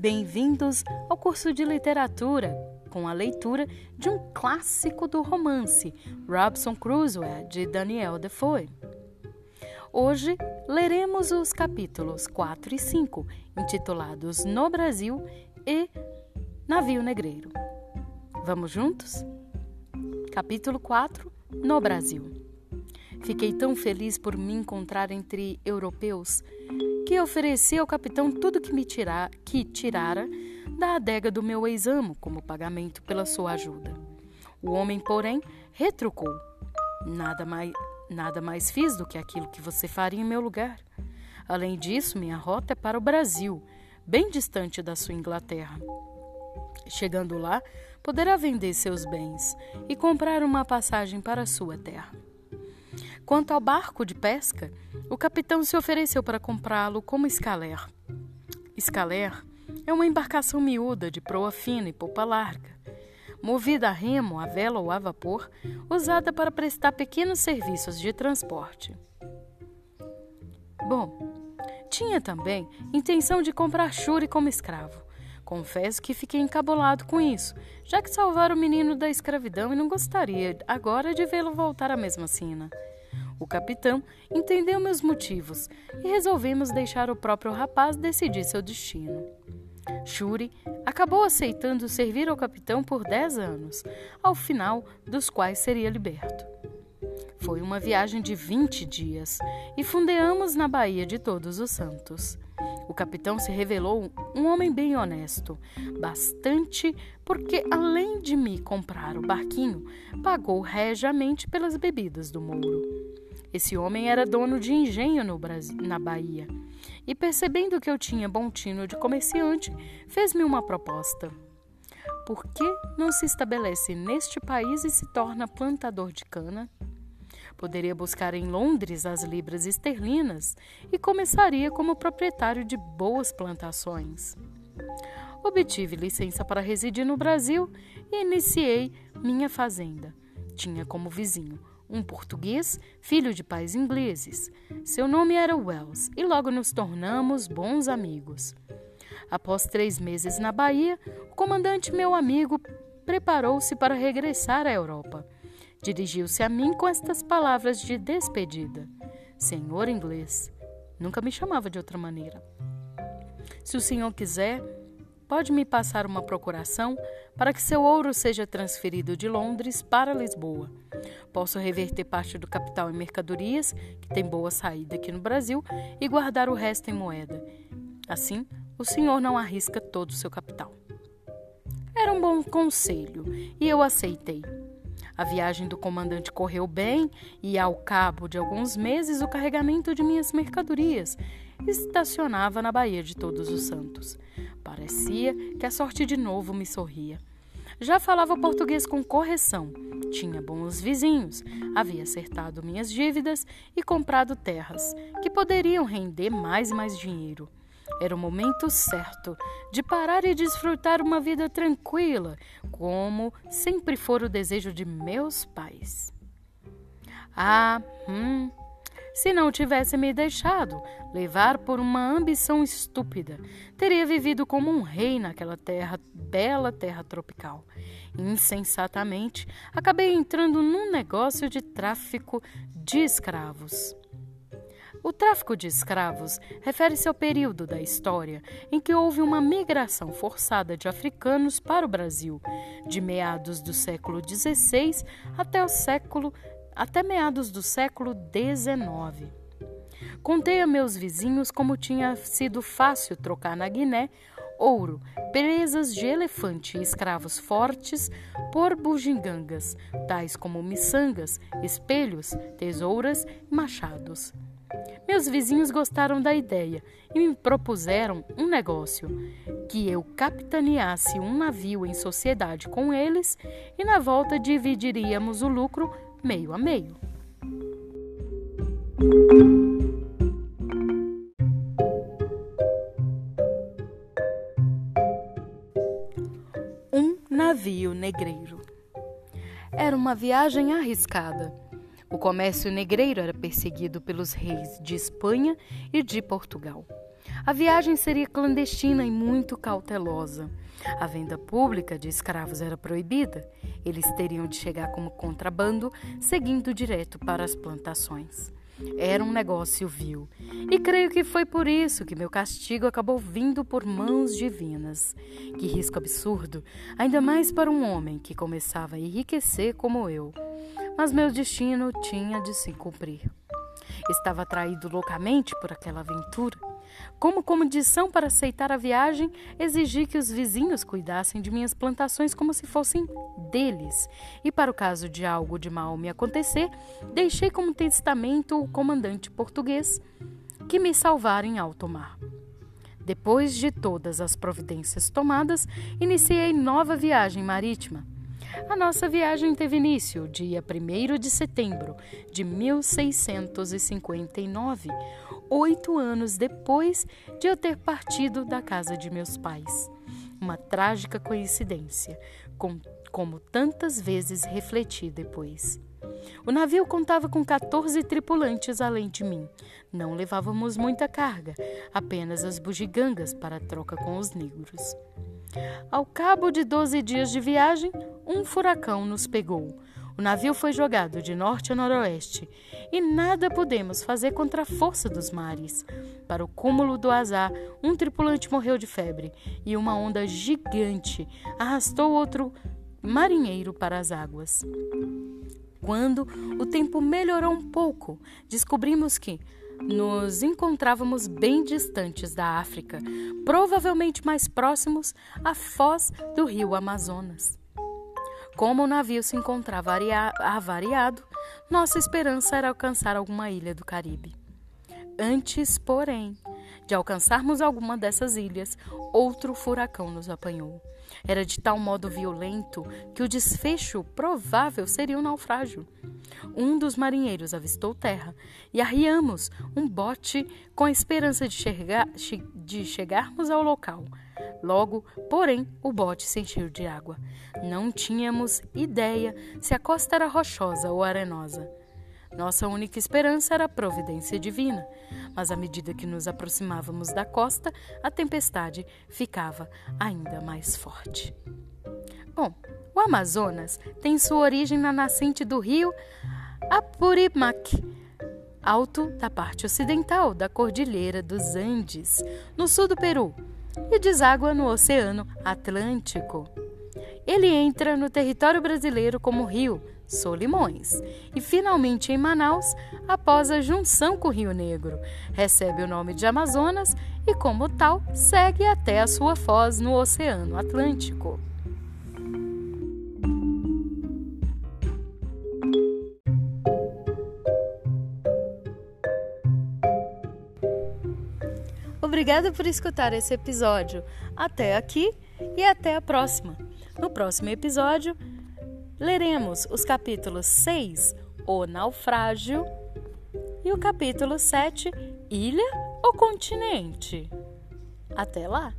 Bem-vindos ao curso de literatura, com a leitura de um clássico do romance, Robson Crusoe, de Daniel Defoe. Hoje leremos os capítulos 4 e 5, intitulados No Brasil e Navio Negreiro. Vamos juntos? Capítulo 4 No Brasil. Fiquei tão feliz por me encontrar entre europeus que ofereci ao capitão tudo que me tirar, que tirara da adega do meu ex-amo como pagamento pela sua ajuda. O homem, porém, retrucou: Nada mais, nada mais fiz do que aquilo que você faria em meu lugar. Além disso, minha rota é para o Brasil, bem distante da sua Inglaterra. Chegando lá, poderá vender seus bens e comprar uma passagem para sua terra. Quanto ao barco de pesca, o capitão se ofereceu para comprá-lo como escaler. Escaler é uma embarcação miúda de proa fina e popa larga, movida a remo, a vela ou a vapor, usada para prestar pequenos serviços de transporte. Bom, tinha também intenção de comprar Shuri como escravo. Confesso que fiquei encabulado com isso, já que salvara o menino da escravidão e não gostaria agora de vê-lo voltar à mesma sina. O capitão entendeu meus motivos e resolvemos deixar o próprio rapaz decidir seu destino. Shuri acabou aceitando servir ao capitão por dez anos, ao final dos quais seria liberto. Foi uma viagem de vinte dias e fundeamos na Baía de Todos os Santos. O capitão se revelou um homem bem honesto, bastante porque, além de me comprar o barquinho, pagou regiamente pelas bebidas do mouro. Esse homem era dono de engenho no Brasil, na Bahia e, percebendo que eu tinha bom tino de comerciante, fez-me uma proposta. Por que não se estabelece neste país e se torna plantador de cana? Poderia buscar em Londres as libras esterlinas e começaria como proprietário de boas plantações. Obtive licença para residir no Brasil e iniciei minha fazenda. Tinha como vizinho um português, filho de pais ingleses. Seu nome era Wells e logo nos tornamos bons amigos. Após três meses na Bahia, o comandante, meu amigo, preparou-se para regressar à Europa. Dirigiu-se a mim com estas palavras de despedida: Senhor inglês, nunca me chamava de outra maneira. Se o senhor quiser, pode me passar uma procuração para que seu ouro seja transferido de Londres para Lisboa. Posso reverter parte do capital em mercadorias, que tem boa saída aqui no Brasil, e guardar o resto em moeda. Assim, o senhor não arrisca todo o seu capital. Era um bom conselho e eu aceitei. A viagem do comandante correu bem e, ao cabo de alguns meses, o carregamento de minhas mercadorias estacionava na Baía de Todos os Santos. Parecia que a sorte de novo me sorria. Já falava português com correção, tinha bons vizinhos, havia acertado minhas dívidas e comprado terras, que poderiam render mais e mais dinheiro. Era o momento certo de parar e desfrutar uma vida tranquila, como sempre for o desejo de meus pais. Ah, hum, se não tivesse me deixado levar por uma ambição estúpida, teria vivido como um rei naquela terra, bela terra tropical. Insensatamente, acabei entrando num negócio de tráfico de escravos. O tráfico de escravos refere-se ao período da história em que houve uma migração forçada de africanos para o Brasil, de meados do século XVI até o século até meados do século XIX. Contei a meus vizinhos como tinha sido fácil trocar na Guiné ouro, presas de elefante e escravos fortes por bugigangas, tais como miçangas, espelhos, tesouras e machados. Meus vizinhos gostaram da ideia e me propuseram um negócio: que eu capitaneasse um navio em sociedade com eles e na volta dividiríamos o lucro meio a meio. Um navio negreiro. Era uma viagem arriscada. O comércio negreiro era perseguido pelos reis de Espanha e de Portugal. A viagem seria clandestina e muito cautelosa. A venda pública de escravos era proibida. Eles teriam de chegar como contrabando, seguindo direto para as plantações. Era um negócio vil. E creio que foi por isso que meu castigo acabou vindo por mãos divinas. Que risco absurdo, ainda mais para um homem que começava a enriquecer como eu. Mas meu destino tinha de se cumprir. Estava atraído loucamente por aquela aventura. Como condição para aceitar a viagem, exigi que os vizinhos cuidassem de minhas plantações como se fossem deles. E para o caso de algo de mal me acontecer, deixei como testamento o comandante português que me salvara em alto mar. Depois de todas as providências tomadas, iniciei nova viagem marítima. A nossa viagem teve início dia 1 de setembro de 1659, oito anos depois de eu ter partido da casa de meus pais. Uma trágica coincidência, com, como tantas vezes refleti depois. O navio contava com 14 tripulantes além de mim. Não levávamos muita carga, apenas as bugigangas para troca com os negros. Ao cabo de 12 dias de viagem, um furacão nos pegou. O navio foi jogado de norte a noroeste e nada pudemos fazer contra a força dos mares. Para o cúmulo do azar, um tripulante morreu de febre e uma onda gigante arrastou outro marinheiro para as águas. Quando o tempo melhorou um pouco, descobrimos que nos encontrávamos bem distantes da África, provavelmente mais próximos à foz do rio Amazonas. Como o navio se encontrava avariado, nossa esperança era alcançar alguma ilha do Caribe. Antes, porém, de alcançarmos alguma dessas ilhas, outro furacão nos apanhou. Era de tal modo violento que o desfecho provável seria um naufrágio. Um dos marinheiros avistou terra e arriamos um bote com a esperança de, chegar, de chegarmos ao local. Logo, porém, o bote se encheu de água. Não tínhamos ideia se a costa era rochosa ou arenosa. Nossa única esperança era a providência divina, mas à medida que nos aproximávamos da costa, a tempestade ficava ainda mais forte. Bom, o Amazonas tem sua origem na nascente do rio Apurimac, alto da parte ocidental da Cordilheira dos Andes, no sul do Peru e deságua no Oceano Atlântico. Ele entra no território brasileiro como rio Solimões e finalmente em Manaus, após a junção com o Rio Negro, recebe o nome de Amazonas e, como tal, segue até a sua foz no Oceano Atlântico. Obrigada por escutar esse episódio. Até aqui e até a próxima. No próximo episódio, leremos os capítulos 6, O Naufrágio, e o capítulo 7, Ilha ou Continente. Até lá!